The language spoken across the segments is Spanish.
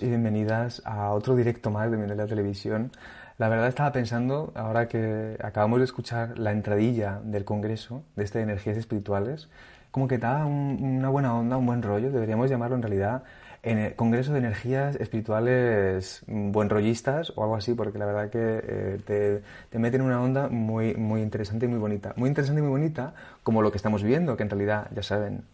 Y bienvenidas a otro directo más de Mindalia Televisión. La verdad estaba pensando, ahora que acabamos de escuchar la entradilla del congreso de este energías espirituales, como que da una buena onda, un buen rollo, deberíamos llamarlo en realidad en el Congreso de Energías Espirituales buen rollistas o algo así, porque la verdad que eh, te, te meten una onda muy, muy interesante y muy bonita. Muy interesante y muy bonita, como lo que estamos viendo, que en realidad, ya saben,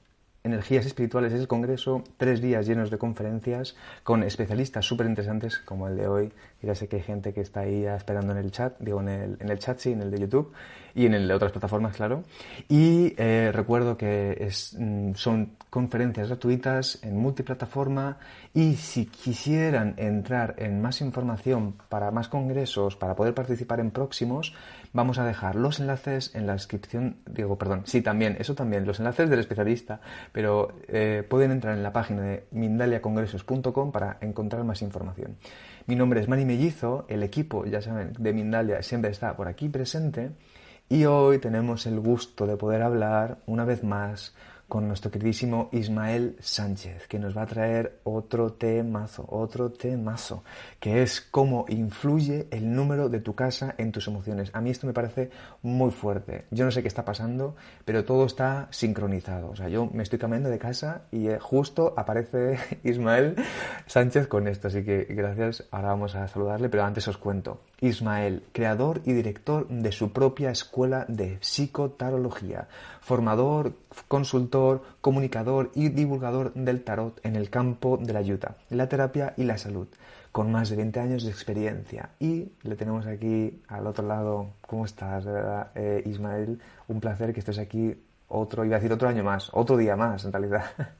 Energías Espirituales es el Congreso, tres días llenos de conferencias con especialistas súper interesantes como el de hoy. Ya sé que hay gente que está ahí esperando en el chat, digo en el, en el chat, sí, en el de YouTube y en el de otras plataformas, claro. Y eh, recuerdo que mm, son conferencias gratuitas en multiplataforma y si quisieran entrar en más información para más congresos, para poder participar en próximos, vamos a dejar los enlaces en la descripción, digo, perdón, sí, también, eso también, los enlaces del especialista, pero eh, pueden entrar en la página de mindaliacongresos.com para encontrar más información. Mi nombre es Mani Mellizo, el equipo, ya saben, de Mindalia siempre está por aquí presente y hoy tenemos el gusto de poder hablar una vez más con nuestro queridísimo Ismael Sánchez, que nos va a traer otro temazo, otro temazo, que es cómo influye el número de tu casa en tus emociones. A mí esto me parece muy fuerte. Yo no sé qué está pasando, pero todo está sincronizado. O sea, yo me estoy cambiando de casa y eh, justo aparece Ismael Sánchez con esto. Así que gracias. Ahora vamos a saludarle, pero antes os cuento. Ismael, creador y director de su propia escuela de psicotarología, formador, consultor, comunicador y divulgador del tarot en el campo de la ayuda, la terapia y la salud, con más de 20 años de experiencia. Y le tenemos aquí al otro lado, ¿cómo estás, eh, Ismael? Un placer que estés aquí otro, iba a decir otro año más, otro día más, en realidad.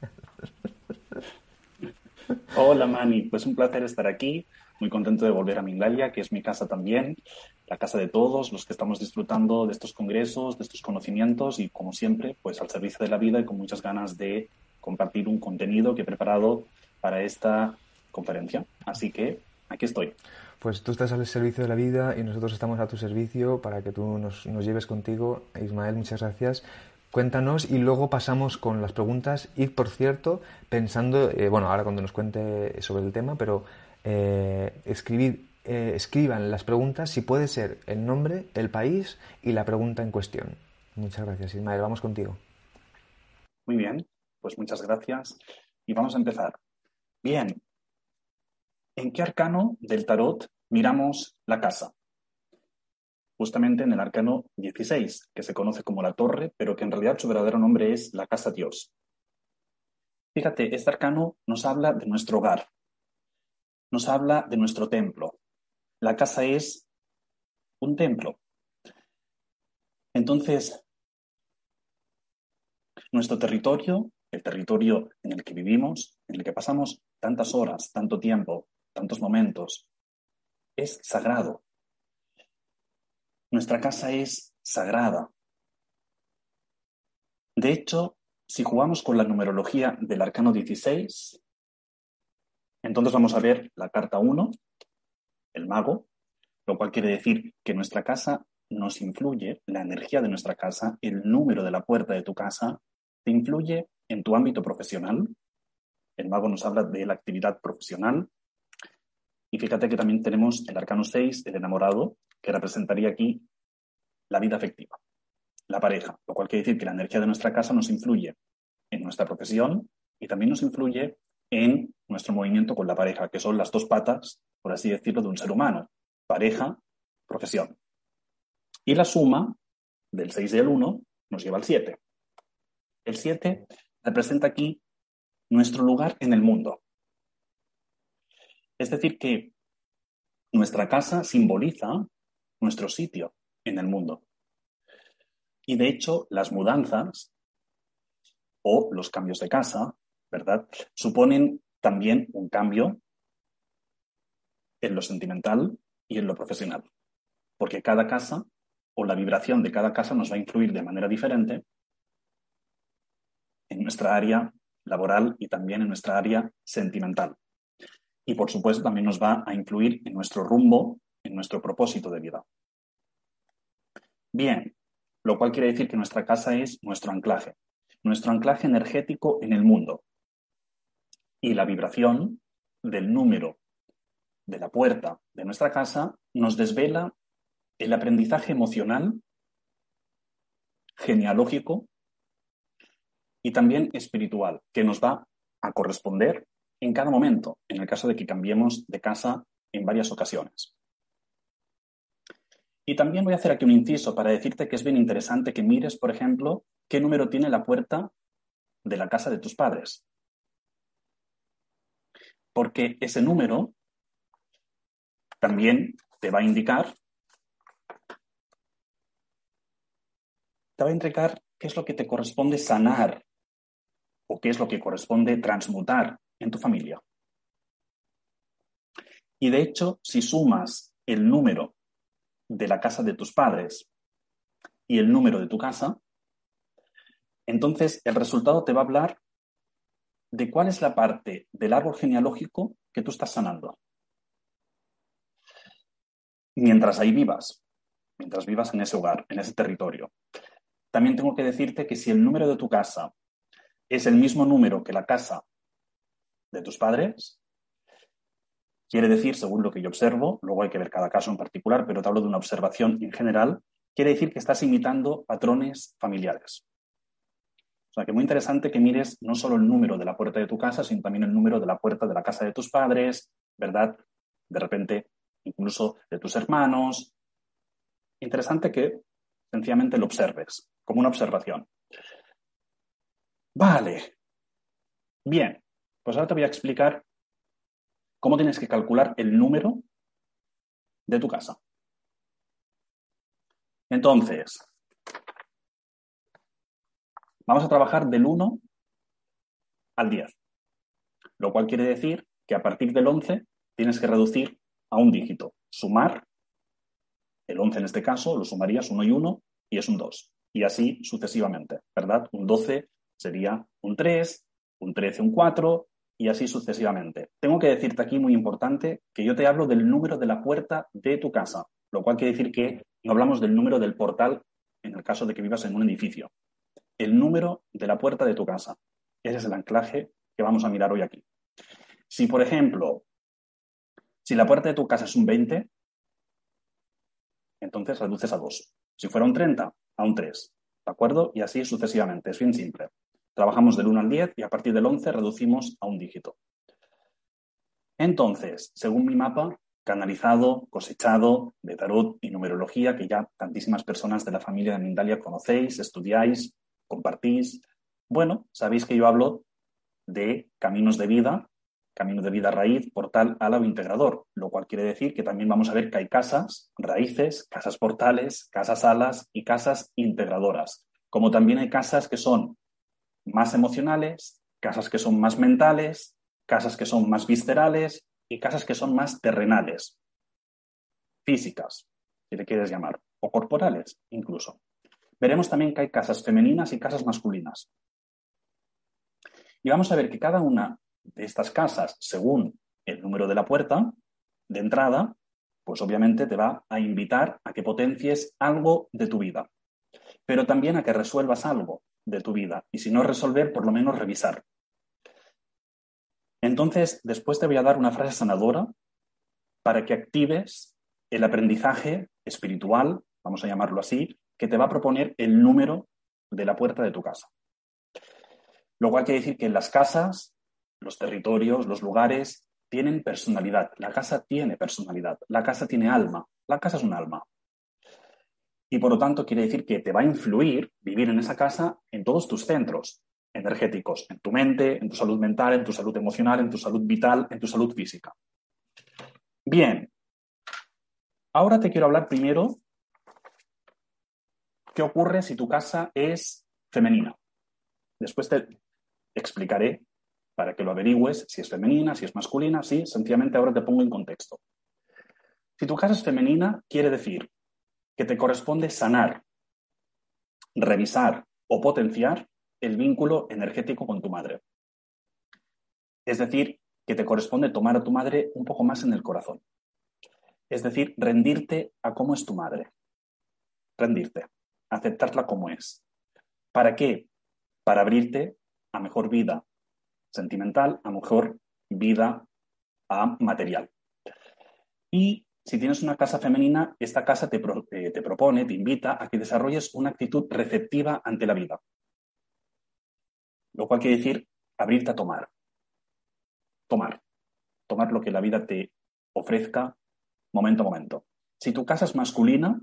Hola, Mani, pues un placer estar aquí muy contento de volver a Mindalia, que es mi casa también, la casa de todos los que estamos disfrutando de estos congresos, de estos conocimientos y, como siempre, pues al servicio de la vida y con muchas ganas de compartir un contenido que he preparado para esta conferencia. Así que aquí estoy. Pues tú estás al servicio de la vida y nosotros estamos a tu servicio para que tú nos, lleves contigo. Ismael, muchas gracias. Cuéntanos y luego pasamos con las preguntas. Y por cierto, pensando, eh, bueno, ahora cuando nos cuente sobre el tema, pero eh, escribir, eh, escriban las preguntas, si puede ser el nombre, el país y la pregunta en cuestión. Muchas gracias, Ismael. Vamos contigo. Muy bien, pues muchas gracias. Y vamos a empezar. Bien, ¿en qué arcano del tarot miramos la casa? Justamente en el arcano 16, que se conoce como la torre, pero que en realidad su verdadero nombre es la casa Dios. Fíjate, este arcano nos habla de nuestro hogar, nos habla de nuestro templo. La casa es un templo. Entonces, nuestro territorio, el territorio en el que vivimos, en el que pasamos tantas horas, tanto tiempo, tantos momentos, es sagrado. Nuestra casa es sagrada. De hecho, si jugamos con la numerología del arcano 16, entonces vamos a ver la carta 1, el mago, lo cual quiere decir que nuestra casa nos influye, la energía de nuestra casa, el número de la puerta de tu casa, te influye en tu ámbito profesional. El mago nos habla de la actividad profesional. Y fíjate que también tenemos el arcano 6, el enamorado, que representaría aquí la vida afectiva, la pareja, lo cual quiere decir que la energía de nuestra casa nos influye en nuestra profesión y también nos influye en nuestro movimiento con la pareja, que son las dos patas, por así decirlo, de un ser humano. Pareja, profesión. Y la suma del 6 y el 1 nos lleva al 7. El 7 representa aquí nuestro lugar en el mundo. Es decir, que nuestra casa simboliza nuestro sitio en el mundo. Y de hecho, las mudanzas o los cambios de casa ¿verdad? Suponen también un cambio en lo sentimental y en lo profesional, porque cada casa o la vibración de cada casa nos va a influir de manera diferente en nuestra área laboral y también en nuestra área sentimental. Y por supuesto también nos va a influir en nuestro rumbo, en nuestro propósito de vida. Bien, lo cual quiere decir que nuestra casa es nuestro anclaje, nuestro anclaje energético en el mundo, y la vibración del número de la puerta de nuestra casa nos desvela el aprendizaje emocional, genealógico y también espiritual que nos va a corresponder en cada momento, en el caso de que cambiemos de casa en varias ocasiones. Y también voy a hacer aquí un inciso para decirte que es bien interesante que mires, por ejemplo, qué número tiene la puerta de la casa de tus padres. Porque ese número también te va a indicar, te va a indicar qué es lo que te corresponde sanar o qué es lo que corresponde transmutar en tu familia. Y de hecho, si sumas el número de la casa de tus padres y el número de tu casa, entonces el resultado te va a hablar de cuál es la parte del árbol genealógico que tú estás sanando. Mientras ahí vivas, mientras vivas en ese hogar, en ese territorio. También tengo que decirte que si el número de tu casa es el mismo número que la casa de tus padres, quiere decir, según lo que yo observo, luego hay que ver cada caso en particular, pero te hablo de una observación en general, quiere decir que estás imitando patrones familiares. O sea, que muy interesante que mires no solo el número de la puerta de tu casa, sino también el número de la puerta de la casa de tus padres, ¿verdad? De repente, incluso de tus hermanos. Interesante que sencillamente lo observes, como una observación. Vale. Bien, pues ahora te voy a explicar cómo tienes que calcular el número de tu casa. Entonces, vamos a trabajar del 1 al 10, lo cual quiere decir que a partir del 11 tienes que reducir a un dígito, sumar, el 11 en este caso lo sumarías 1 y 1 y es un 2, y así sucesivamente, ¿verdad? Un 12 sería un 3, un 13 un 4, y así sucesivamente. Tengo que decirte aquí, muy importante, que yo te hablo del número de la puerta de tu casa, lo cual quiere decir que no hablamos del número del portal en el caso de que vivas en un edificio. El número de la puerta de tu casa. Ese es el anclaje que vamos a mirar hoy aquí. Si, por ejemplo, si la puerta de tu casa es un 20, entonces reduces a 2. Si fuera un 30, a un 3. ¿De acuerdo? Y así sucesivamente. Es bien simple. Trabajamos del 1 al 10 y a partir del 11 reducimos a un dígito. Entonces, según mi mapa, canalizado, cosechado de tarot y numerología, que ya tantísimas personas de la familia de Mindalia conocéis, estudiáis, compartís. Bueno, sabéis que yo hablo de caminos de vida, camino de vida raíz, portal, ala o integrador, lo cual quiere decir que también vamos a ver que hay casas, raíces, casas portales, casas alas y casas integradoras, como también hay casas que son más emocionales, casas que son más mentales, casas que son más viscerales y casas que son más terrenales, físicas, si le quieres llamar, o corporales incluso. Veremos también que hay casas femeninas y casas masculinas. Y vamos a ver que cada una de estas casas, según el número de la puerta de entrada, pues obviamente te va a invitar a que potencies algo de tu vida, pero también a que resuelvas algo de tu vida. Y si no resolver, por lo menos revisar. Entonces, después te voy a dar una frase sanadora para que actives el aprendizaje espiritual, vamos a llamarlo así, que te va a proponer el número de la puerta de tu casa. Lo cual quiere decir que las casas, los territorios, los lugares tienen personalidad. La casa tiene personalidad. La casa tiene alma. La casa es un alma. Y por lo tanto quiere decir que te va a influir vivir en esa casa en todos tus centros energéticos, en tu mente, en tu salud mental, en tu salud emocional, en tu salud vital, en tu salud física. Bien, ahora te quiero hablar primero qué ocurre si tu casa es femenina. Después te explicaré para que lo averigües si es femenina, si es masculina, sí, sencillamente ahora te pongo en contexto. Si tu casa es femenina, quiere decir que te corresponde sanar, revisar o potenciar el vínculo energético con tu madre. Es decir, que te corresponde tomar a tu madre un poco más en el corazón. Es decir, rendirte a cómo es tu madre. Rendirte, aceptarla como es. ¿Para qué? Para abrirte a mejor vida sentimental, a mejor vida a material. Y si tienes una casa femenina, esta casa te, eh, te propone, te invita a que desarrolles una actitud receptiva ante la vida. Lo cual quiere decir abrirte a tomar. Tomar. Tomar lo que la vida te ofrezca momento a momento. Si tu casa es masculina,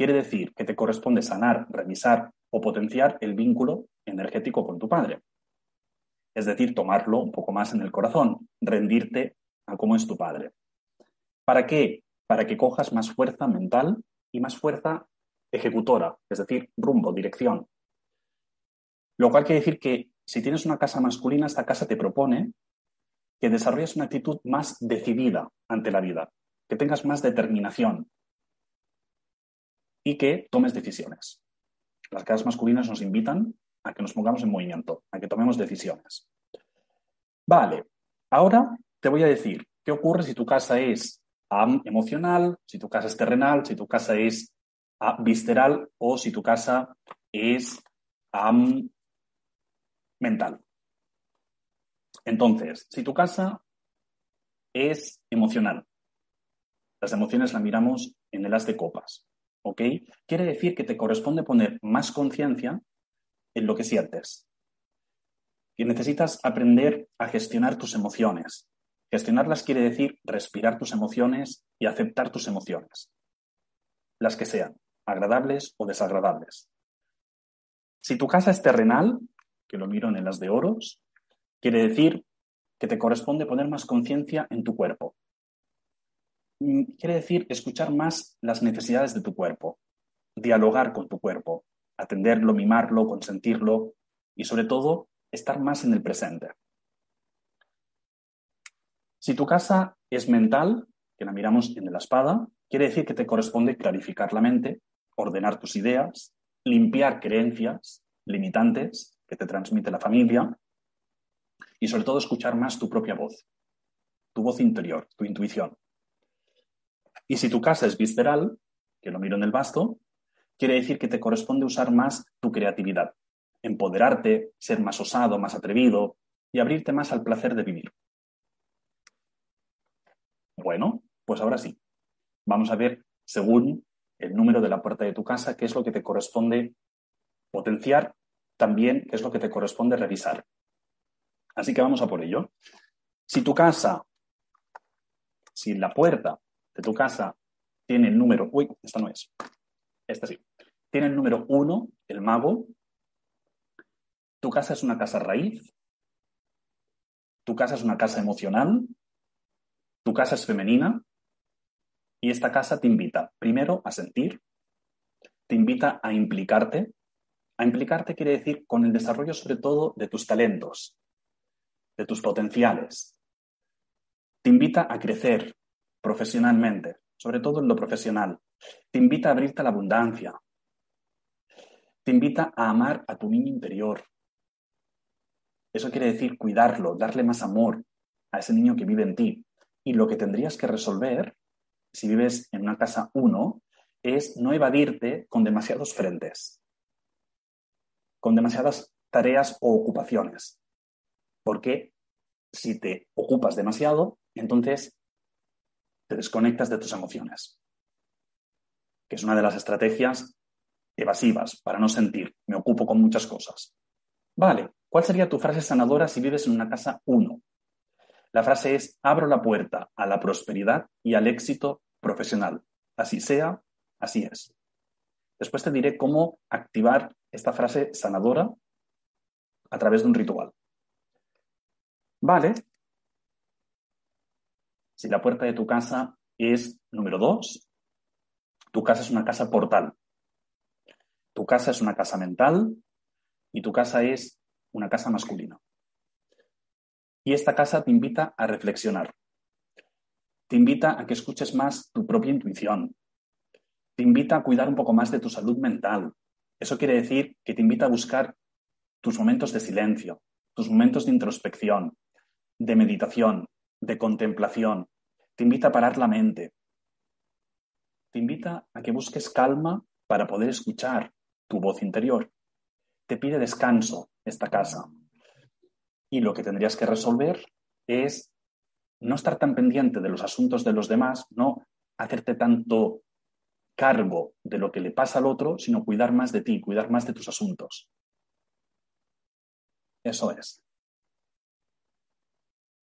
quiere decir que te corresponde sanar, revisar o potenciar el vínculo energético con tu padre. Es decir, tomarlo un poco más en el corazón, rendirte a cómo es tu padre. ¿Para qué? Para que cojas más fuerza mental y más fuerza ejecutora, es decir, rumbo, dirección. Lo cual quiere decir que si tienes una casa masculina, esta casa te propone que desarrolles una actitud más decidida ante la vida, que tengas más determinación y que tomes decisiones. Las casas masculinas nos invitan a que nos pongamos en movimiento, a que tomemos decisiones. Vale, ahora te voy a decir qué ocurre si tu casa es emocional, si tu casa es terrenal, si tu casa es visceral o si tu casa es mental. Entonces, si tu casa es emocional, las emociones las miramos en el as de copas, ¿ok? Quiere decir que te corresponde poner más conciencia en lo que sientes. Que necesitas aprender a gestionar tus emociones. Gestionarlas quiere decir respirar tus emociones y aceptar tus emociones, las que sean, agradables o desagradables. Si tu casa es terrenal, que lo miro en las de oros, quiere decir que te corresponde poner más conciencia en tu cuerpo. Mm, quiere decir escuchar más las necesidades de tu cuerpo, dialogar con tu cuerpo, atenderlo, mimarlo, consentirlo y sobre todo estar más en el presente. Si tu casa es mental, que la miramos en la espada, quiere decir que te corresponde clarificar la mente, ordenar tus ideas, limpiar creencias limitantes que te transmite la familia y sobre todo escuchar más tu propia voz, tu voz interior, tu intuición. Y si tu casa es visceral, que lo miro en el basto, quiere decir que te corresponde usar más tu creatividad, empoderarte, ser más osado, más atrevido y abrirte más al placer de vivir. Bueno, pues ahora sí. Vamos a ver, según el número de la puerta de tu casa, qué es lo que te corresponde potenciar, también qué es lo que te corresponde revisar. Así que vamos a por ello. Si tu casa, si la puerta de tu casa tiene el número, uy, esta no es, esta sí, tiene el número uno, el mago. Tu casa es una casa raíz. Tu casa es una casa emocional. Tu casa es femenina. Y esta casa te invita, primero, a sentir. Te invita a implicarte. A implicarte quiere decir con el desarrollo sobre todo de tus talentos, de tus potenciales. Te invita a crecer profesionalmente, sobre todo en lo profesional. Te invita a abrirte a la abundancia, te invita a amar a tu niño interior. Eso quiere decir cuidarlo, darle más amor a ese niño que vive en ti. Y lo que tendrías que resolver, si vives en una casa uno, es no evadirte con demasiados frentes, con demasiadas tareas o ocupaciones. Porque si te ocupas demasiado, entonces te desconectas de tus emociones, que es una de las estrategias evasivas, para no sentir, me ocupo con muchas cosas. Vale, ¿cuál sería tu frase sanadora si vives en una casa 1? La frase es, abro la puerta a la prosperidad y al éxito profesional. Así sea, así es. Después te diré cómo activar esta frase sanadora a través de un ritual. Vale. Si la puerta de tu casa es número 2, tu casa es una casa portal. Tu casa es una casa mental y tu casa es una casa masculina. Y esta casa te invita a reflexionar. Te invita a que escuches más tu propia intuición. Te invita a cuidar un poco más de tu salud mental. Eso quiere decir que te invita a buscar tus momentos de silencio, tus momentos de introspección, de meditación, de contemplación. Te invita a parar la mente. Te invita a que busques calma para poder escuchar tu voz interior. Te pide descanso esta casa. Y lo que tendrías que resolver es no estar tan pendiente de los asuntos de los demás, no hacerte tanto cargo de lo que le pasa al otro, sino cuidar más de ti, cuidar más de tus asuntos. Eso es.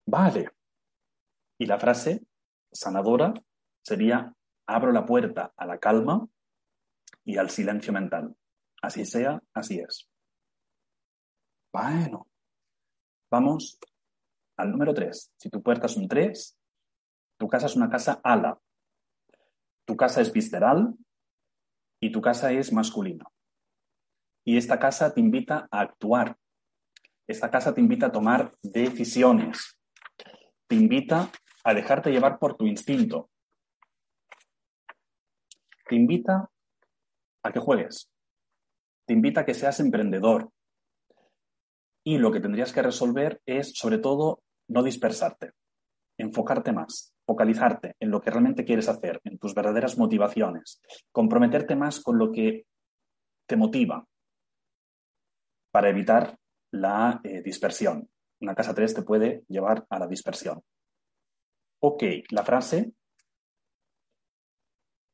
Vale. Y la frase sanadora sería, abro la puerta a la calma y al silencio mental. Así sea, así es. Bueno, vamos al número 3. Si tu puerta es un 3, tu casa es una casa ala. Tu casa es visceral y tu casa es masculina. Y esta casa te invita a actuar. Esta casa te invita a tomar decisiones. Te invita a dejarte llevar por tu instinto. Te invita a que juegues. Te invita a que seas emprendedor. Y lo que tendrías que resolver es, sobre todo, no dispersarte, enfocarte más, focalizarte en lo que realmente quieres hacer, en tus verdaderas motivaciones, comprometerte más con lo que te motiva para evitar la eh, dispersión. Una casa 3 te puede llevar a la dispersión. Ok, la frase,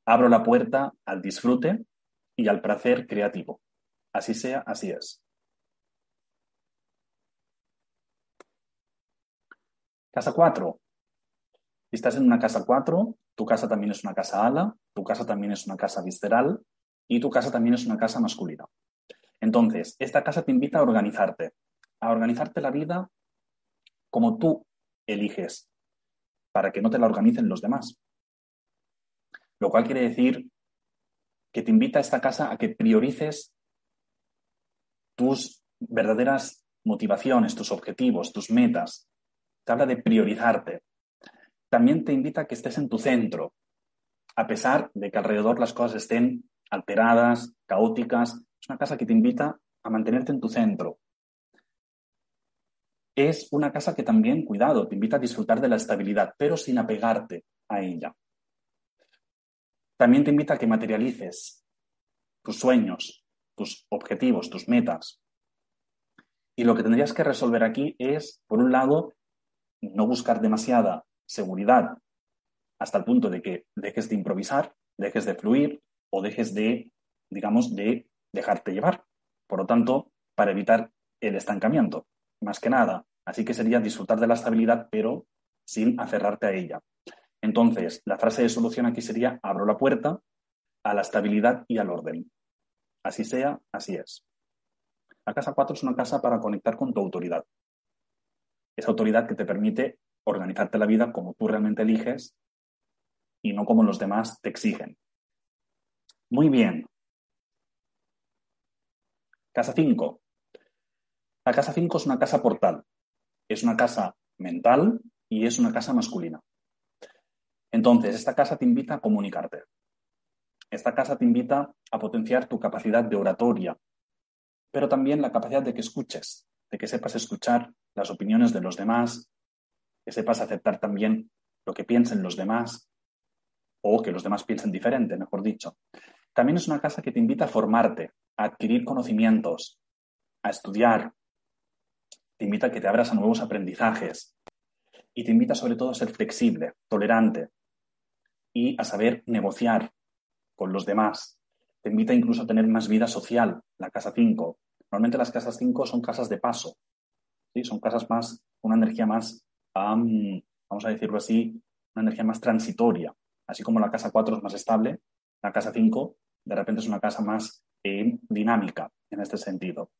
abro la puerta al disfrute y al placer creativo. Así sea, así es. Casa 4. Si estás en una casa 4, tu casa también es una casa ala, tu casa también es una casa visceral y tu casa también es una casa masculina. Entonces, esta casa te invita a organizarte, a organizarte la vida como tú eliges, para que no te la organicen los demás. Lo cual quiere decir que te invita a esta casa a que priorices tus verdaderas motivaciones, tus objetivos, tus metas. Te habla de priorizarte. También te invita a que estés en tu centro, a pesar de que alrededor las cosas estén alteradas, caóticas. Es una casa que te invita a mantenerte en tu centro. Es una casa que también, cuidado, te invita a disfrutar de la estabilidad, pero sin apegarte a ella. También te invita a que materialices tus sueños, tus objetivos, tus metas. Y lo que tendrías que resolver aquí es, por un lado, no buscar demasiada seguridad hasta el punto de que dejes de improvisar, dejes de fluir o dejes de, digamos, de dejarte llevar. Por lo tanto, para evitar el estancamiento, más que nada. Así que sería disfrutar de la estabilidad, pero sin aferrarte a ella. Entonces, la frase de solución aquí sería, abro la puerta a la estabilidad y al orden. Así sea, así es. La casa 4 es una casa para conectar con tu autoridad. Esa autoridad que te permite organizarte la vida como tú realmente eliges y no como los demás te exigen. Muy bien. Casa 5. La casa 5 es una casa portal. Es una casa mental y es una casa masculina. Entonces, esta casa te invita a comunicarte. Esta casa te invita a potenciar tu capacidad de oratoria, pero también la capacidad de que escuches, de que sepas escuchar las opiniones de los demás, que sepas aceptar también lo que piensen los demás o que los demás piensen diferente, mejor dicho. También es una casa que te invita a formarte, a adquirir conocimientos, a estudiar. Te invita a que te abras a nuevos aprendizajes y te invita sobre todo a ser flexible, tolerante, y a saber negociar con los demás. Te invita incluso a tener más vida social, la casa 5. Normalmente las casas 5 son casas de paso, ¿sí? son casas más, una energía más, vamos a decirlo así, una energía más transitoria. Así como la casa 4 es más estable, la casa 5 de repente es una casa más eh, dinámica en este sentido.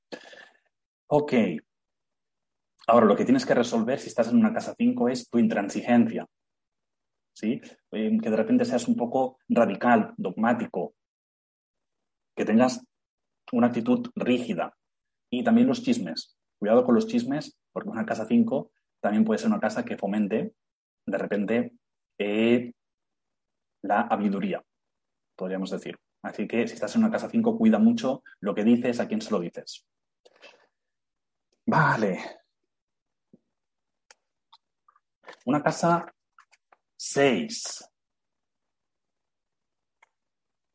Ok. Ahora, lo que tienes que resolver si estás en una casa 5 es tu intransigencia. ¿sí? Eh, que de repente seas un poco radical, dogmático, que tengas una actitud rígida. Y también los chismes. Cuidado con los chismes, porque una casa 5 también puede ser una casa que fomente, de repente, eh, la habiduría, podríamos decir. Así que si estás en una casa 5, cuida mucho lo que dices, a quién se lo dices. Vale. Una casa 6.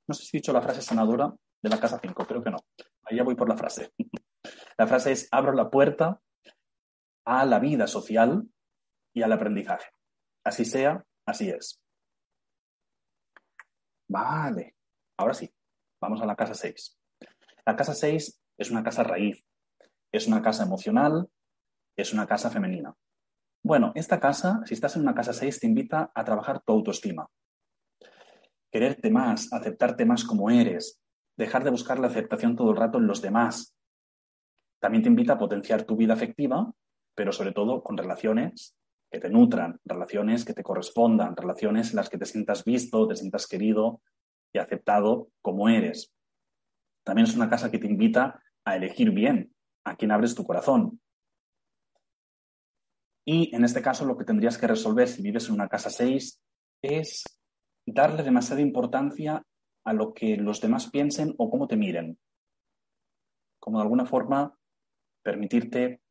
No sé si he dicho la frase sanadora de la casa 5, creo que no. Ahí ya voy por la frase. La frase es, abro la puerta a la vida social y al aprendizaje. Así sea, así es. Vale, ahora sí, vamos a la casa 6. La casa 6 es una casa raíz, es una casa emocional, es una casa femenina. Bueno, esta casa, si estás en una casa 6, te invita a trabajar tu autoestima. Quererte más, aceptarte más como eres, dejar de buscar la aceptación todo el rato en los demás. También te invita a potenciar tu vida afectiva, pero sobre todo con relaciones que te nutran, relaciones que te correspondan, relaciones en las que te sientas visto, te sientas querido y aceptado como eres. También es una casa que te invita a elegir bien a quién abres tu corazón. Y en este caso lo que tendrías que resolver si vives en una casa 6 es darle demasiada importancia a lo que los demás piensen o cómo te miren. Como de alguna forma permitirte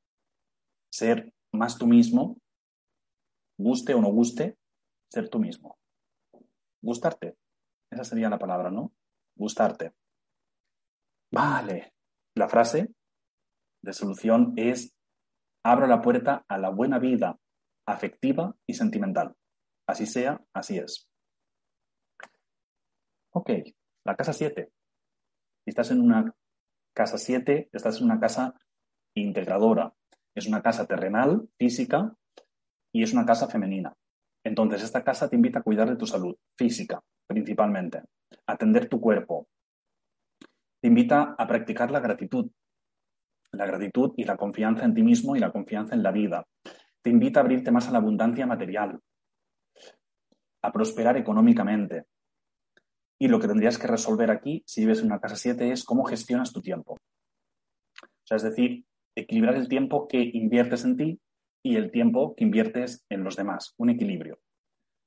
ser más tú mismo, guste o no guste, ser tú mismo. Gustarte. Esa sería la palabra, ¿no? Gustarte. Vale. La frase de solución es abro la puerta a la buena vida afectiva y sentimental. Así sea, así es. Ok, la casa 7. Si estás en una casa 7, estás en una casa integradora. Es una casa terrenal, física, y es una casa femenina. Entonces, esta casa te invita a cuidar de tu salud física, principalmente, atender tu cuerpo. Te invita a practicar la gratitud, la gratitud y la confianza en ti mismo y la confianza en la vida. Te invita a abrirte más a la abundancia material, a prosperar económicamente, y lo que tendrías que resolver aquí, si vives en una casa 7, es cómo gestionas tu tiempo. O sea, es decir, equilibrar el tiempo que inviertes en ti y el tiempo que inviertes en los demás. Un equilibrio.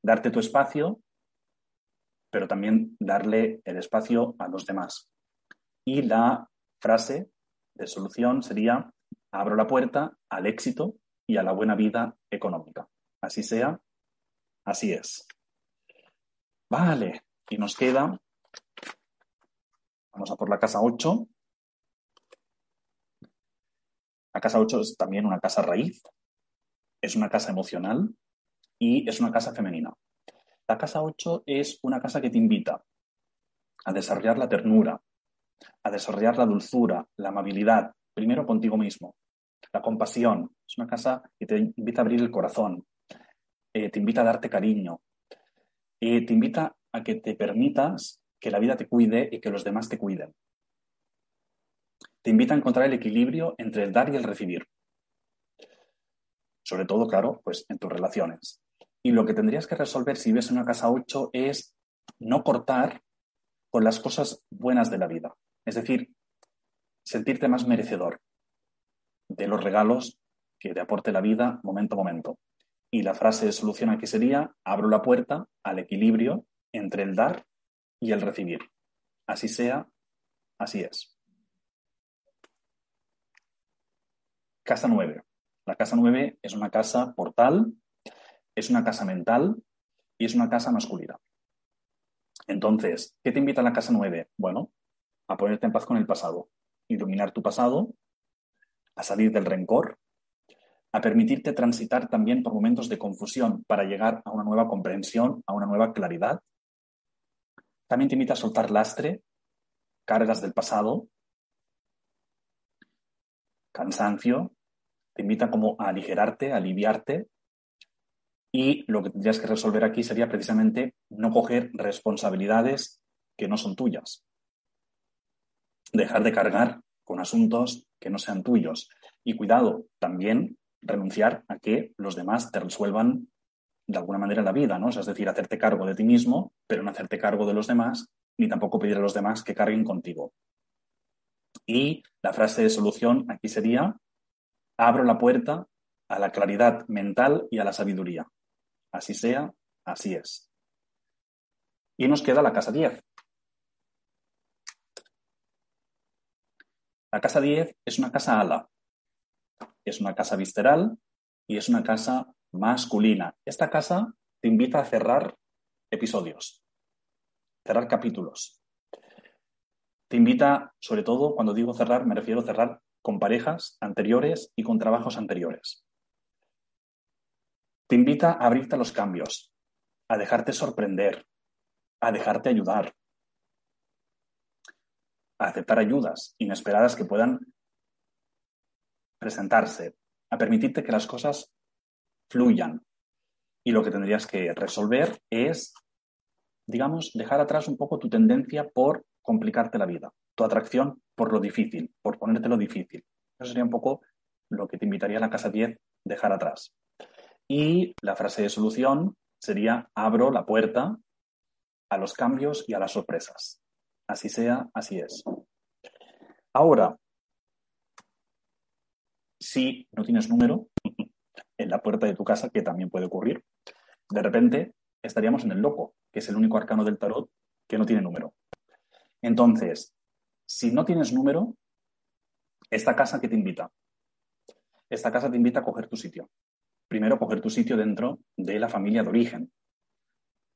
Darte tu espacio, pero también darle el espacio a los demás. Y la frase de solución sería, abro la puerta al éxito y a la buena vida económica. Así sea, así es. Vale, y nos queda, vamos a por la casa 8. La casa 8 es también una casa raíz, es una casa emocional y es una casa femenina. La casa 8 es una casa que te invita a desarrollar la ternura, a desarrollar la dulzura, la amabilidad, primero contigo mismo, la compasión. Es una casa que te invita a abrir el corazón, eh, te invita a darte cariño, eh, te invita a que te permitas que la vida te cuide y que los demás te cuiden. Te invita a encontrar el equilibrio entre el dar y el recibir. Sobre todo, claro, pues en tus relaciones. Y lo que tendrías que resolver si vives en una casa 8 es no cortar con las cosas buenas de la vida. Es decir, sentirte más merecedor de los regalos que te aporte la vida momento a momento. Y la frase de solución aquí sería, abro la puerta al equilibrio entre el dar y el recibir. Así sea, así es. Casa 9. La casa 9 es una casa portal, es una casa mental y es una casa masculina. Entonces, ¿qué te invita a la casa 9? Bueno, a ponerte en paz con el pasado, iluminar tu pasado, a salir del rencor, a permitirte transitar también por momentos de confusión para llegar a una nueva comprensión, a una nueva claridad también te invita a soltar lastre, cargas del pasado, cansancio, te invita como a aligerarte, a aliviarte. Y lo que tendrías que resolver aquí sería precisamente no coger responsabilidades que no son tuyas. Dejar de cargar con asuntos que no sean tuyos. Y cuidado, también renunciar a que los demás te resuelvan de alguna manera la vida, ¿no? es decir, hacerte cargo de ti mismo, pero no hacerte cargo de los demás, ni tampoco pedir a los demás que carguen contigo. Y la frase de solución aquí sería, abro la puerta a la claridad mental y a la sabiduría. Así sea, así es. Y nos queda la casa 10. La casa 10 es una casa ala, es una casa visceral y es una casa masculina. Esta casa te invita a cerrar episodios, cerrar capítulos. Te invita, sobre todo, cuando digo cerrar, me refiero a cerrar con parejas anteriores y con trabajos anteriores. Te invita a abrirte a los cambios, a dejarte sorprender, a dejarte ayudar, a aceptar ayudas inesperadas que puedan presentarse, a permitirte que las cosas fluyan. Y lo que tendrías que resolver es, digamos, dejar atrás un poco tu tendencia por complicarte la vida, tu atracción por lo difícil, por ponerte lo difícil. Eso sería un poco lo que te invitaría a la casa 10 dejar atrás. Y la frase de solución sería abro la puerta a los cambios y a las sorpresas. Así sea, así es. Ahora, si no tienes número en la puerta de tu casa, que también puede ocurrir, de repente estaríamos en el loco, que es el único arcano del tarot que no tiene número. Entonces, si no tienes número, esta casa que te invita. Esta casa te invita a coger tu sitio. Primero, coger tu sitio dentro de la familia de origen.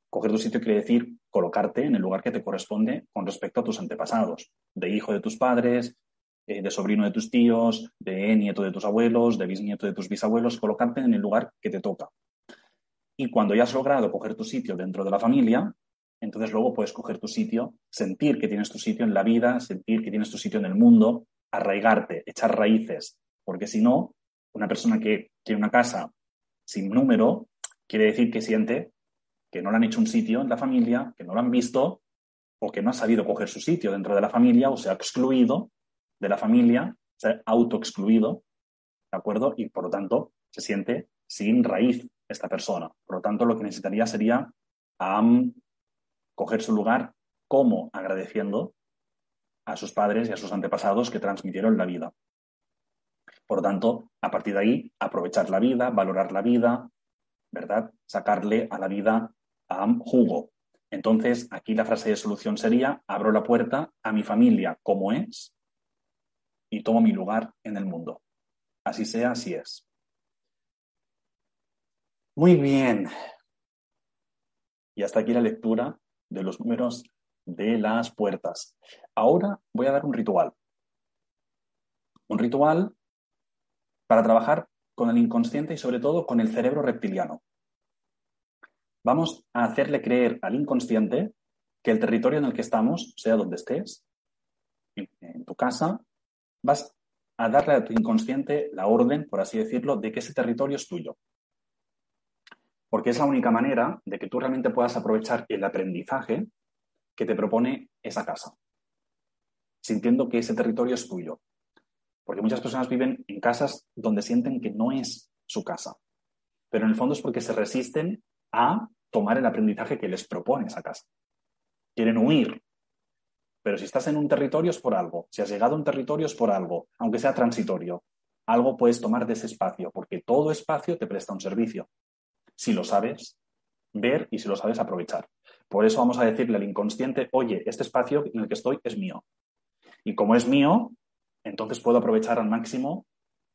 Coger tu sitio quiere decir colocarte en el lugar que te corresponde con respecto a tus antepasados, de hijo de tus padres, eh, de sobrino de tus tíos, de nieto de tus abuelos, de bisnieto de tus bisabuelos, colocarte en el lugar que te toca. Y cuando ya has logrado coger tu sitio dentro de la familia, entonces luego puedes coger tu sitio, sentir que tienes tu sitio en la vida, sentir que tienes tu sitio en el mundo, arraigarte, echar raíces, porque si no, una persona que tiene una casa sin número quiere decir que siente que no le han hecho un sitio en la familia, que no lo han visto o que no ha sabido coger su sitio dentro de la familia o se ha excluido de la familia, se ha autoexcluido, ¿de acuerdo? Y por lo tanto se siente sin raíz esta persona. Por lo tanto, lo que necesitaría sería coger su lugar como agradeciendo a sus padres y a sus antepasados que transmitieron la vida. Por lo tanto, a partir de ahí, aprovechar la vida, valorar la vida, ¿verdad? Sacarle a la vida a jugo. Entonces, aquí la frase de solución sería, abro la puerta a mi familia como es y tomo mi lugar en el mundo. Así sea, así es. Muy bien. Y hasta aquí la lectura de los números de las puertas. Ahora voy a dar un ritual. Un ritual para trabajar con el inconsciente y sobre todo con el cerebro reptiliano. Vamos a hacerle creer al inconsciente que el territorio en el que estamos, sea donde estés, en, tu casa, vas a darle a tu inconsciente la orden, por así decirlo, de que ese territorio es tuyo. Porque es la única manera de que tú realmente puedas aprovechar el aprendizaje que te propone esa casa, sintiendo que ese territorio es tuyo. Porque muchas personas viven en casas donde sienten que no es su casa, pero en el fondo es porque se resisten a tomar el aprendizaje que les propone esa casa. Quieren huir. Pero si estás en un territorio es por algo. Si has llegado a un territorio es por algo, aunque sea transitorio. Algo puedes tomar de ese espacio, porque todo espacio te presta un servicio. Si lo sabes ver y si lo sabes aprovechar. Por eso vamos a decirle al inconsciente, oye, este espacio en el que estoy es mío. Y como es mío, entonces puedo aprovechar al máximo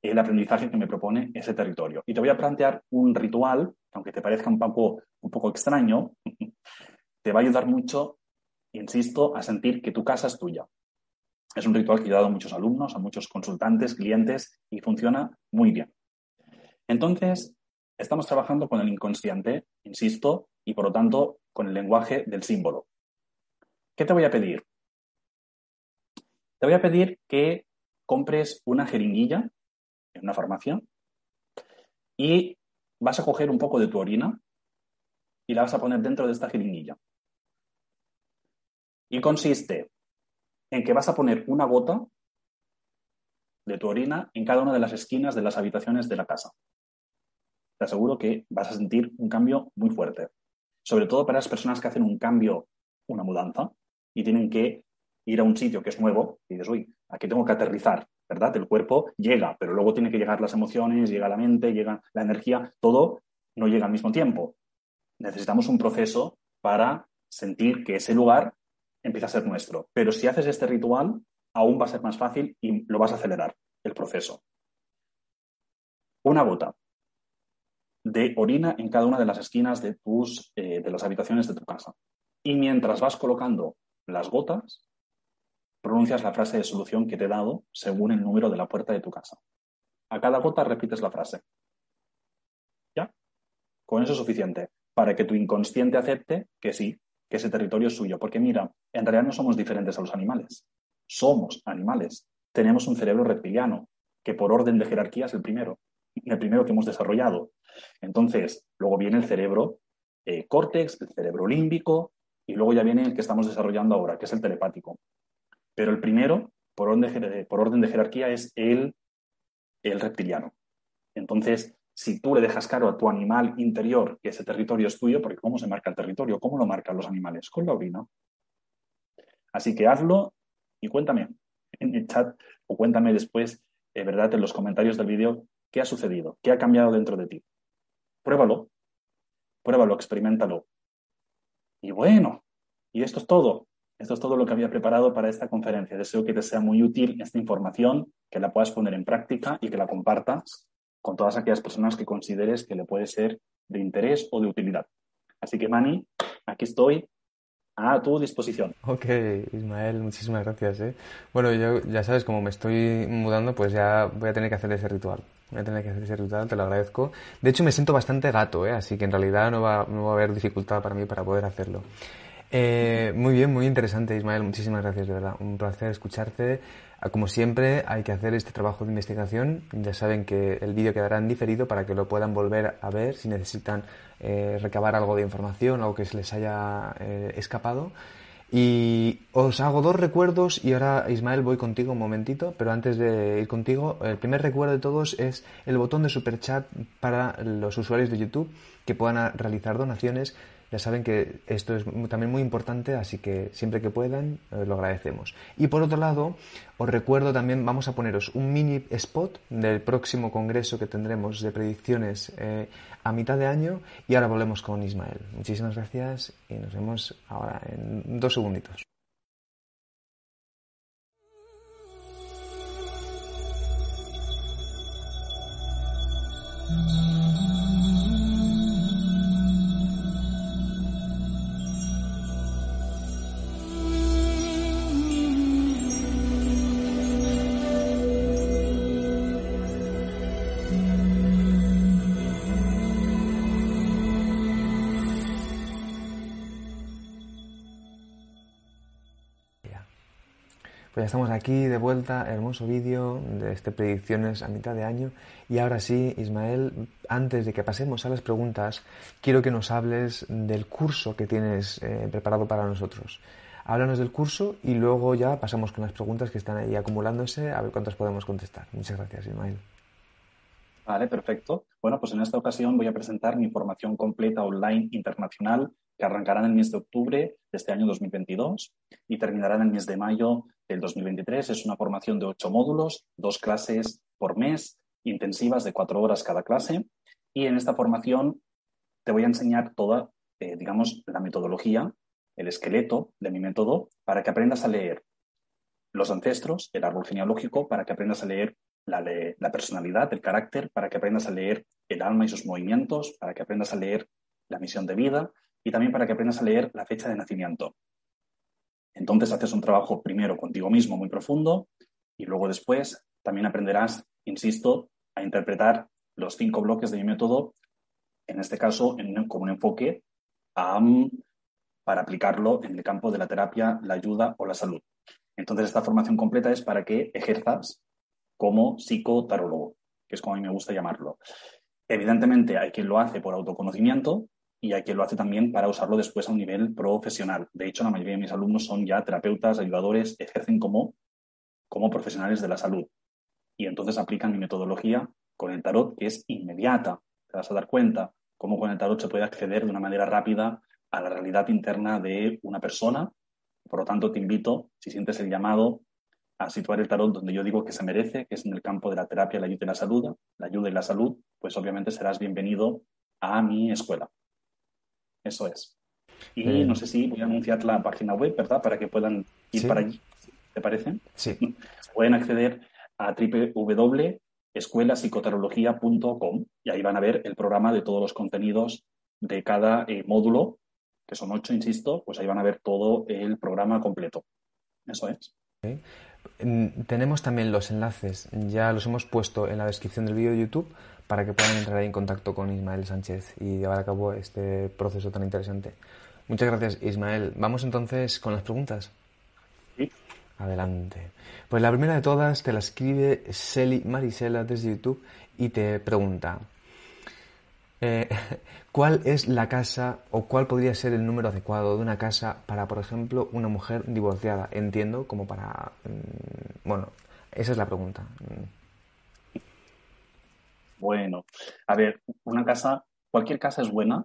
el aprendizaje que me propone ese territorio. Y te voy a plantear un ritual, aunque te parezca un poco, un poco extraño, te va a ayudar mucho, insisto, a sentir que tu casa es tuya. Es un ritual que he dado a muchos alumnos, a muchos consultantes, clientes, y funciona muy bien. Entonces, estamos trabajando con el inconsciente, insisto, y por lo tanto con el lenguaje del símbolo. ¿Qué te voy a pedir? Te voy a pedir que compres una jeringuilla en una farmacia y vas a coger un poco de tu orina y la vas a poner dentro de esta jeringuilla. Y consiste en que vas a poner una gota de tu orina en cada una de las esquinas de las habitaciones de la casa. Te aseguro que vas a sentir un cambio muy fuerte. Sobre todo para las personas que hacen un cambio, una mudanza, y tienen que ir a un sitio que es nuevo y dices, uy, aquí tengo que aterrizar, ¿verdad? El cuerpo llega, pero luego tiene que llegar las emociones, llega la mente, llega la energía, todo no llega al mismo tiempo. Necesitamos un proceso para sentir que ese lugar empieza a ser nuestro. Pero si haces este ritual, aún va a ser más fácil y lo vas a acelerar el proceso. Una gota de orina en cada una de las esquinas de, tus, eh, de las habitaciones de tu casa. Y mientras vas colocando las gotas, pronuncias la frase de solución que te he dado según el número de la puerta de tu casa. A cada gota repites la frase. ¿Ya? Con eso es suficiente para que tu inconsciente acepte que sí, que ese territorio es suyo. Porque mira, en realidad no somos diferentes a los animales. Somos animales. Tenemos un cerebro reptiliano, que por orden de jerarquía es el primero, el primero que hemos desarrollado. Entonces, luego viene el cerebro eh, córtex, el cerebro límbico, y luego ya viene el que estamos desarrollando ahora, que es el telepático. Pero el primero, por orden de, jerarquía, es el, el reptiliano. Entonces, si tú le dejas claro a tu animal interior que ese territorio es tuyo, porque ¿cómo se marca el territorio? ¿Cómo lo marcan los animales? Con la orina. Así que hazlo y cuéntame en el chat o cuéntame después, de verdad, en los comentarios del vídeo, qué ha sucedido, qué ha cambiado dentro de ti. Pruébalo, pruébalo, experimentalo. Y bueno, y esto es todo. Esto es todo lo que había preparado para esta conferencia. Deseo que te sea muy útil esta información, que la puedas poner en práctica y que la compartas con todas aquellas personas que consideres que le puede ser de interés o de utilidad. Así que, Mani, aquí estoy a tu disposición. Ok, Ismael, muchísimas gracias. ¿eh? Bueno, yo ya sabes, como me estoy mudando, pues ya voy a tener que hacer ese ritual. Voy a tener que hacer ese ritual, te lo agradezco. De hecho, me siento bastante gato, ¿eh? así que en realidad no va, no va a haber dificultad para mí para poder hacerlo. Eh, muy bien, muy interesante, Ismael. Muchísimas gracias, de verdad. Un placer escucharte. Ah, como siempre, hay que hacer este trabajo de investigación. Ya saben que el vídeo quedará en diferido para que lo puedan volver a ver si necesitan eh, recabar algo de información, algo que se les haya eh, escapado. Y os hago dos recuerdos y ahora Ismael voy contigo un momentito, pero antes de ir contigo, el primer recuerdo de todos es el botón de super chat para los usuarios de YouTube que puedan realizar donaciones ya saben que esto es también muy importante, así que siempre que puedan eh, lo agradecemos. Y por otro lado, os recuerdo también, vamos a poneros un mini spot del próximo congreso que tendremos de predicciones eh, a mitad de año y ahora volvemos con Ismael. Muchísimas gracias y nos vemos ahora en dos segunditos. Estamos aquí de vuelta, hermoso vídeo de este predicciones a mitad de año. Y ahora sí, Ismael, antes de que pasemos a las preguntas, quiero que nos hables del curso que tienes eh, preparado para nosotros. Háblanos del curso y luego ya pasamos con las preguntas que están ahí acumulándose, a ver cuántas podemos contestar. Muchas gracias, Ismael. Vale, perfecto. Bueno, pues en esta ocasión voy a presentar mi formación completa online internacional que arrancará en el mes de octubre de este año 2022 y terminará en el mes de mayo del 2023. Es una formación de ocho módulos, dos clases por mes, intensivas de cuatro horas cada clase. Y en esta formación te voy a enseñar toda, eh, digamos, la metodología, el esqueleto de mi método, para que aprendas a leer los ancestros, el árbol genealógico, para que aprendas a leer la, la personalidad, el carácter, para que aprendas a leer el alma y sus movimientos, para que aprendas a leer la misión de vida, y también para que aprendas a leer la fecha de nacimiento. Entonces haces un trabajo primero contigo mismo muy profundo y luego después también aprenderás, insisto, a interpretar los cinco bloques de mi método, en este caso con un enfoque para aplicarlo en el campo de la terapia, la ayuda o la salud. Entonces esta formación completa es para que ejerzas como psicotarólogo, que es como a mí me gusta llamarlo. Evidentemente hay quien lo hace por autoconocimiento, y hay quien lo hace también para usarlo después a un nivel profesional. De hecho, la mayoría de mis alumnos son ya terapeutas, ayudadores, ejercen como, como profesionales de la salud. Y entonces aplican mi metodología con el tarot, que es inmediata. Te vas a dar cuenta cómo con el tarot se puede acceder de una manera rápida a la realidad interna de una persona. Por lo tanto, te invito, si sientes el llamado, a situar el tarot donde yo digo que se merece, que es en el campo de la terapia, la ayuda y la salud, la ayuda y la salud, pues obviamente serás bienvenido a mi escuela. Eso es. Y no sé si voy a anunciar la página web, ¿verdad? Para que puedan ir para allí. ¿Te parece? Sí. Pueden acceder a www.escuelapsicoterología.com y ahí van a ver el programa de todos los contenidos de cada eh, módulo, que son ocho, insisto, pues ahí van a ver todo el programa completo. Eso es. Tenemos también los enlaces, ya los hemos puesto en la descripción del vídeo de YouTube para que puedan entrar ahí en contacto con Ismael Sánchez y llevar a cabo este proceso tan interesante. Muchas gracias, Ismael. Vamos entonces con las preguntas. Sí. Adelante. Pues la primera de todas te la escribe Seli Marisela desde YouTube y te pregunta, eh, ¿cuál es la casa o cuál podría ser el número adecuado de una casa para, por ejemplo, una mujer divorciada? Entiendo como para... Mm, bueno, esa es la pregunta. Bueno, a ver, una casa, cualquier casa es buena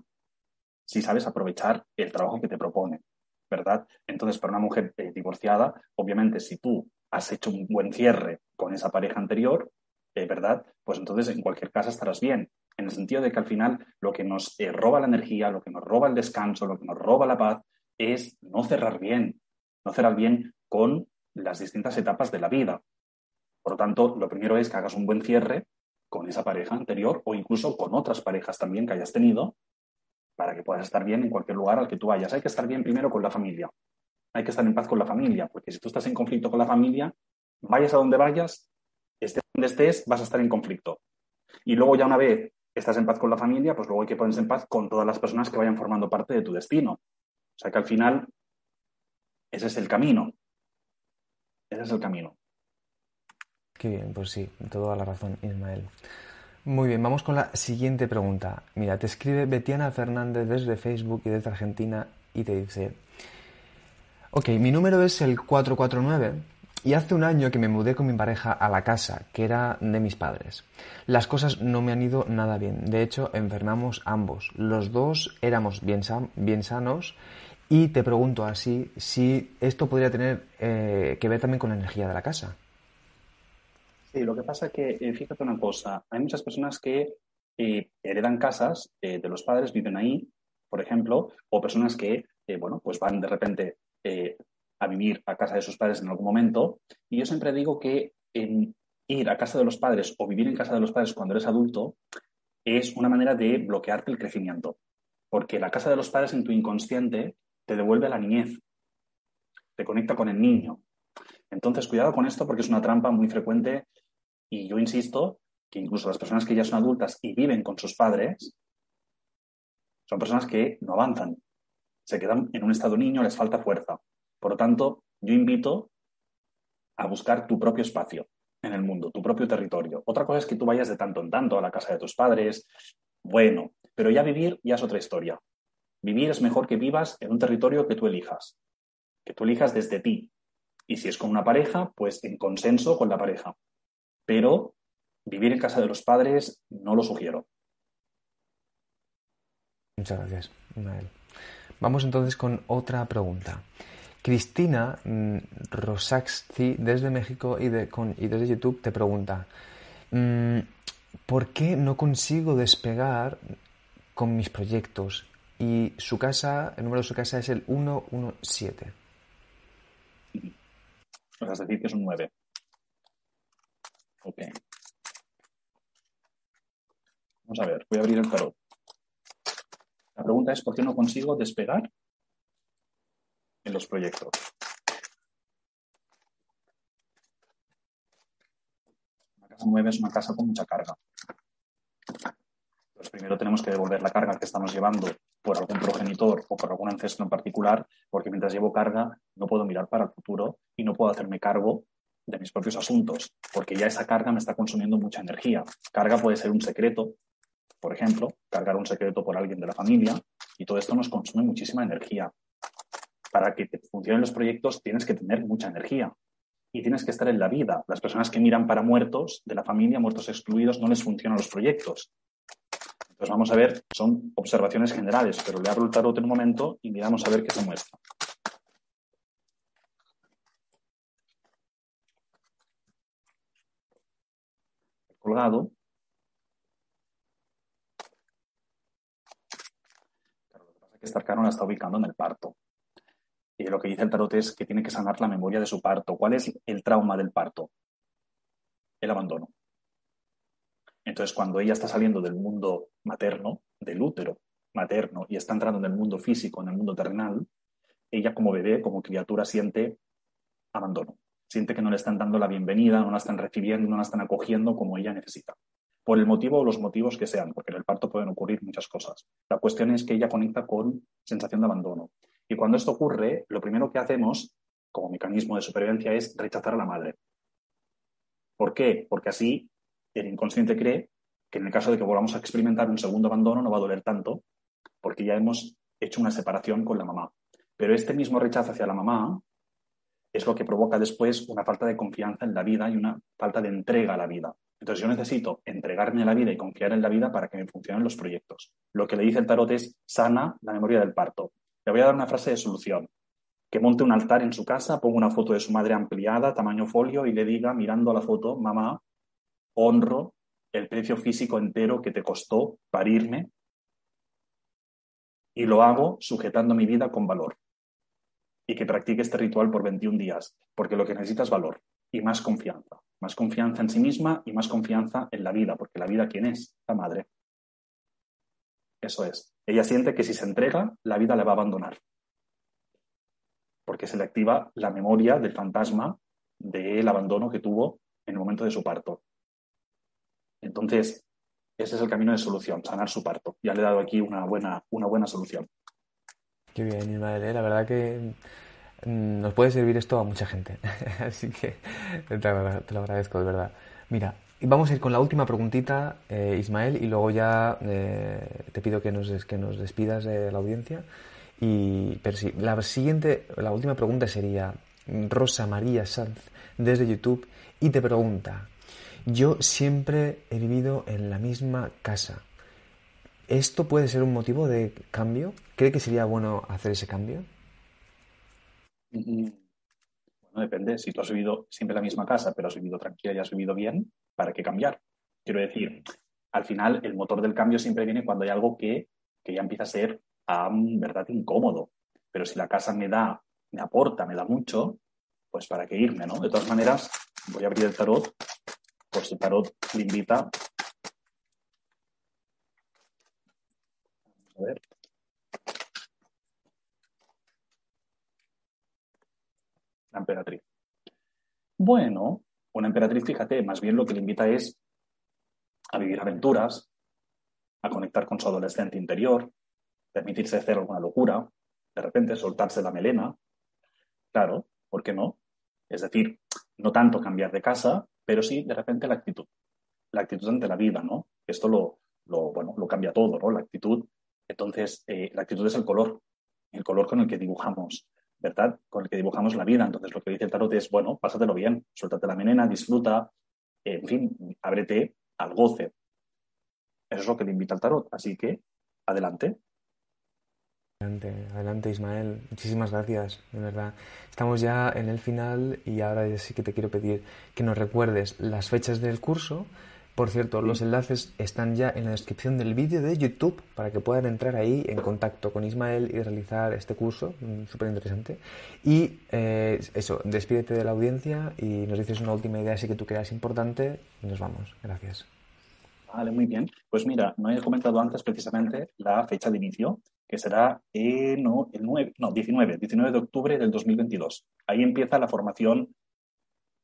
si sabes aprovechar el trabajo que te propone, ¿verdad? Entonces, para una mujer eh, divorciada, obviamente, si tú has hecho un buen cierre con esa pareja anterior, eh, ¿verdad? Pues entonces en cualquier casa estarás bien. En el sentido de que al final lo que nos eh, roba la energía, lo que nos roba el descanso, lo que nos roba la paz, es no cerrar bien, no cerrar bien con las distintas etapas de la vida. Por lo tanto, lo primero es que hagas un buen cierre con esa pareja anterior o incluso con otras parejas también que hayas tenido para que puedas estar bien en cualquier lugar al que tú vayas. Hay que estar bien primero con la familia. Hay que estar en paz con la familia, porque si tú estás en conflicto con la familia, vayas a donde vayas, estés donde estés, vas a estar en conflicto. Y luego ya una vez estás en paz con la familia, pues luego hay que ponerse en paz con todas las personas que vayan formando parte de tu destino. O sea que al final, ese es el camino. Ese es el camino. Bien, pues sí, toda la razón, Ismael. Muy bien, vamos con la siguiente pregunta. Mira, te escribe Betiana Fernández desde Facebook y desde Argentina y te dice, ok, mi número es el 449 y hace un año que me mudé con mi pareja a la casa, que era de mis padres. Las cosas no me han ido nada bien, de hecho enfermamos ambos. Los dos éramos bien, bien sanos y te pregunto así si esto podría tener eh, que ver también con la energía de la casa. Sí, lo que pasa es que, eh, fíjate una cosa, hay muchas personas que eh, heredan casas eh, de los padres, viven ahí, por ejemplo, o personas que, bueno, pues van de repente a vivir a casa de sus padres en algún momento. Y yo siempre digo que ir a casa de los padres o vivir en casa de los padres cuando eres adulto es una manera de bloquearte el crecimiento. Porque la casa de los padres en tu inconsciente te devuelve a la niñez, te conecta con el niño. Entonces, cuidado con esto porque es una trampa muy frecuente y yo insisto que incluso las personas que ya son adultas y viven con sus padres son personas que no avanzan, se quedan en un estado niño, les falta fuerza. Por lo tanto, yo invito a buscar tu propio espacio en el mundo, tu propio territorio. Otra cosa es que tú vayas de tanto en tanto a la casa de tus padres, bueno, pero ya vivir ya es otra historia. Vivir es mejor que vivas en un territorio que tú elijas, que tú elijas desde ti. Y si es con una pareja, pues en consenso con la pareja pero vivir en casa de los padres no lo sugiero. Muchas gracias, Ismael. Vamos entonces con otra pregunta. Cristina mm, Rosaxi desde México y, desde YouTube te pregunta, mm, ¿por qué no consigo despegar con mis proyectos? Y su casa, el número de su casa es el 117. Vas a decir que es un 9. Ok. Vamos a ver, voy a abrir el tarot. La pregunta es, ¿por qué no consigo despegar en los proyectos? La casa 9 es una casa con mucha carga. Pues primero tenemos que devolver la carga que estamos llevando por algún progenitor o por algún ancestro en particular, porque mientras llevo carga no puedo mirar para el futuro y no puedo hacerme cargo de mis propios asuntos, porque ya esa carga me está consumiendo mucha energía. Carga puede ser un secreto, por ejemplo, cargar un secreto por alguien de la familia, y todo esto nos consume muchísima energía. Para que funcionen los proyectos tienes que tener mucha energía y tienes que estar en la vida. Las personas que miran para muertos de la familia, muertos excluidos, no les funcionan los proyectos. Entonces vamos a ver, son observaciones generales, pero le abro el tarot momento y miramos a ver qué se muestra. Colgado. lo que pasa es que esta arcano la está ubicando en el parto. Y lo que dice el tarot es que tiene que sanar la memoria de su parto. ¿Cuál es el trauma del parto? El abandono. Entonces, cuando ella está saliendo del mundo materno, del útero materno, y está entrando en el mundo físico, en el mundo terrenal, ella como bebé, como criatura, siente abandono siente que no le están dando la bienvenida, no la están recibiendo, no la están acogiendo como ella necesita. por el motivo o los motivos que sean, porque en el parto pueden ocurrir muchas cosas. La cuestión es que ella conecta con sensación de abandono. Y cuando esto ocurre, lo primero que hacemos como mecanismo de supervivencia es rechazar a la madre. ¿Por qué? Porque así el inconsciente cree que en el caso de que volvamos a experimentar un segundo abandono no va a doler tanto, porque ya hemos hecho una separación con la mamá. Pero este mismo rechazo hacia la mamá es lo que provoca después una falta de confianza en la vida y una falta de entrega a la vida. Entonces yo necesito entregarme a la vida y confiar en la vida para que me funcionen los proyectos. Lo que le dice el tarot es sana la memoria del parto. Le voy a dar una frase de solución. Que monte un altar en su casa, ponga una foto de su madre ampliada, tamaño folio, y le diga, mirando a la foto, mamá, honro el precio físico entero que te costó parirme y lo hago sujetando mi vida con valor y que practique este ritual por 21 días, porque lo que necesita es valor y más confianza. Más confianza en sí misma y más confianza en la vida, porque la vida, ¿quién es? La madre. Eso es. Ella siente que si se entrega, la vida le va a abandonar. Porque se le activa la memoria del fantasma del abandono que tuvo en el momento de su parto. Entonces, ese es el camino de solución, sanar su parto. Ya le he dado aquí una buena, una buena solución. Qué bien, Ismael. ¿eh? La verdad que mm, nos puede servir esto a mucha gente. Así que te, lo agradezco, de verdad. Mira, vamos a ir con la última preguntita, eh, Ismael, y luego ya eh, te pido que nos, que nos despidas de la audiencia. Y, pero sí, la siguiente, la última pregunta sería Rosa María Sanz desde YouTube y te pregunta, yo siempre he vivido en la misma casa ¿Esto puede ser un motivo de cambio? ¿Cree que sería bueno hacer ese cambio? Mm, bueno, depende. Si tú has vivido siempre en la misma casa, pero has vivido tranquila y has vivido bien, ¿para qué cambiar? Quiero decir, al final el motor del cambio siempre viene cuando hay algo que, ya empieza a ser, verdad, incómodo. Pero si la casa me da, me aporta, me da mucho, pues para qué irme, ¿no? De todas maneras, voy a abrir el tarot, por si el tarot le invita A ver. La emperatriz. Bueno, una emperatriz, fíjate, más bien lo que le invita es a vivir aventuras, a conectar con su adolescente interior, permitirse hacer alguna locura, de repente soltarse la melena. Claro, ¿por qué no? Es decir, no tanto cambiar de casa, pero sí de repente la actitud. La actitud ante la vida, ¿no? Esto lo, lo, bueno, lo cambia todo, ¿no? La actitud entonces, eh, la actitud es el color, el color con el que dibujamos, ¿verdad? Con el que dibujamos la vida. Entonces, lo que dice el tarot es, bueno, pásatelo bien, suéltate la menena, disfruta, en fin, ábrete al goce. Eso es lo que le invita el tarot. Así que, adelante. Adelante, adelante Ismael. Muchísimas gracias, de verdad. Estamos ya en el final y ahora sí que te quiero pedir que nos recuerdes las fechas del curso por cierto, los enlaces están ya en la descripción del vídeo de YouTube para que puedan entrar ahí en contacto con Ismael y realizar este curso, mm, súper interesante. Y eh, eso, despídete de la audiencia y nos dices una última idea así que tú creas importante y nos vamos. Gracias. Vale, muy bien. Pues mira, no he comentado antes precisamente la fecha de inicio, que será eh, no, el 9, no, 19, 19 de octubre del 2022. Ahí empieza la formación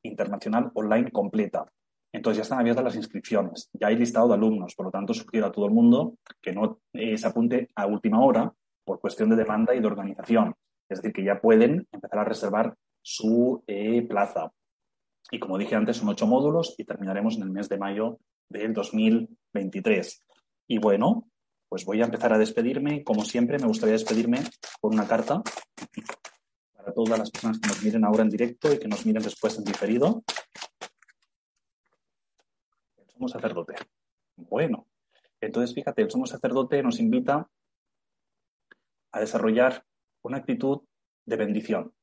internacional online completa entonces ya están abiertas las inscripciones, ya hay listado de alumnos, por lo tanto sugiero a todo el mundo que no eh, se apunte a última hora por cuestión de demanda y de organización. Es decir, que ya pueden empezar a reservar su eh, plaza. Y como dije antes, son ocho módulos y terminaremos en el mes de mayo del 2023. Y bueno, pues voy a empezar a despedirme. Como siempre, me gustaría despedirme con una carta para todas las personas que nos miren ahora en directo y que nos miren después en diferido sacerdote. Bueno, entonces fíjate, el sumo sacerdote nos invita a desarrollar una actitud de bendición.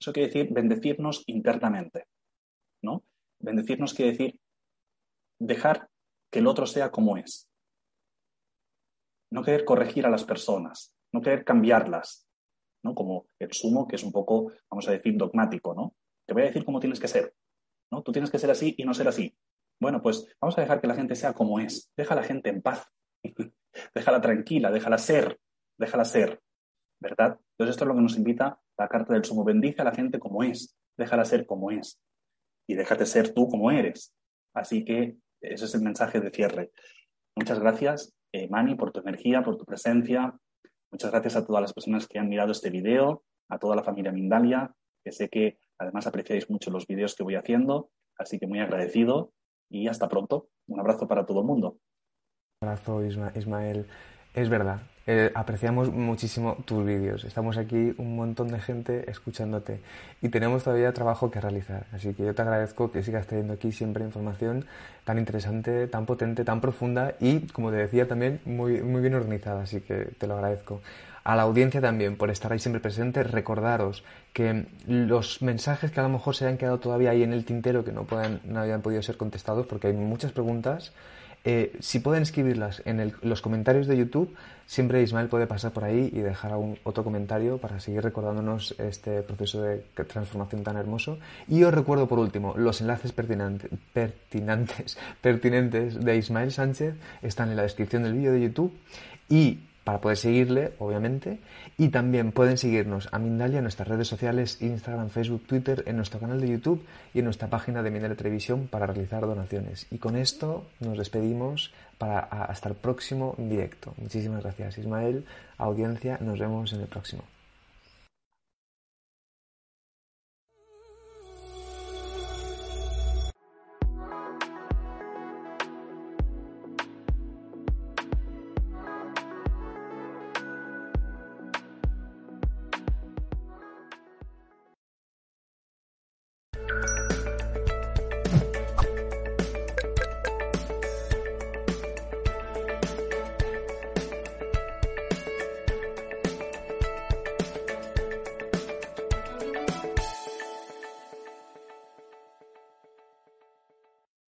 Eso quiere decir bendecirnos internamente, ¿no? Bendecirnos quiere decir dejar que el otro sea como es. No querer corregir a las personas, no querer cambiarlas, ¿no? Como el sumo, que es un poco, vamos a decir, dogmático, ¿no? Te voy a decir cómo tienes que ser, ¿no? Tú tienes que ser así y no ser así. Bueno, pues vamos a dejar que la gente sea como es. Deja a la gente en paz. déjala tranquila, déjala ser, déjala ser. ¿Verdad? Entonces esto es lo que nos invita la carta del sumo. Bendice a la gente como es. Déjala ser como es. Y déjate ser tú como eres. Así que ese es el mensaje de cierre. Muchas gracias, eh, Mani, por tu energía, por tu presencia. Muchas gracias a todas las personas que han mirado este video, a toda la familia Mindalia, que sé que además apreciáis mucho los vídeos que voy haciendo, así que muy agradecido y hasta pronto. Un abrazo para todo el mundo. Un abrazo, Ismael. Es verdad, eh, apreciamos muchísimo tus vídeos. Estamos aquí un montón de gente escuchándote y tenemos todavía trabajo que realizar. Así que yo te agradezco que sigas teniendo aquí siempre información tan interesante, tan potente, tan profunda y, como te decía, también muy, muy bien organizada. Así que te lo agradezco. A la audiencia también por estar ahí siempre presente. Recordaros que los mensajes que a lo mejor se han quedado todavía ahí en el tintero que no, puedan, no habían podido ser contestados porque hay muchas preguntas eh, si pueden escribirlas en los comentarios de YouTube, siempre Ismael puede pasar por ahí y dejar algún otro comentario para seguir recordándonos este proceso de transformación tan hermoso. Y os recuerdo por último, los enlaces pertinentes, pertinentes de Ismael Sánchez están en la descripción del vídeo de YouTube y para poder seguirle, obviamente. Y también pueden seguirnos a Mindalia en nuestras redes sociales, Instagram, Facebook, Twitter, en nuestro canal de YouTube y en nuestra página de Mindalia Televisión para realizar donaciones. Y con esto nos despedimos para hasta el próximo directo. Muchísimas gracias, Ismael. Audiencia, nos vemos en el próximo.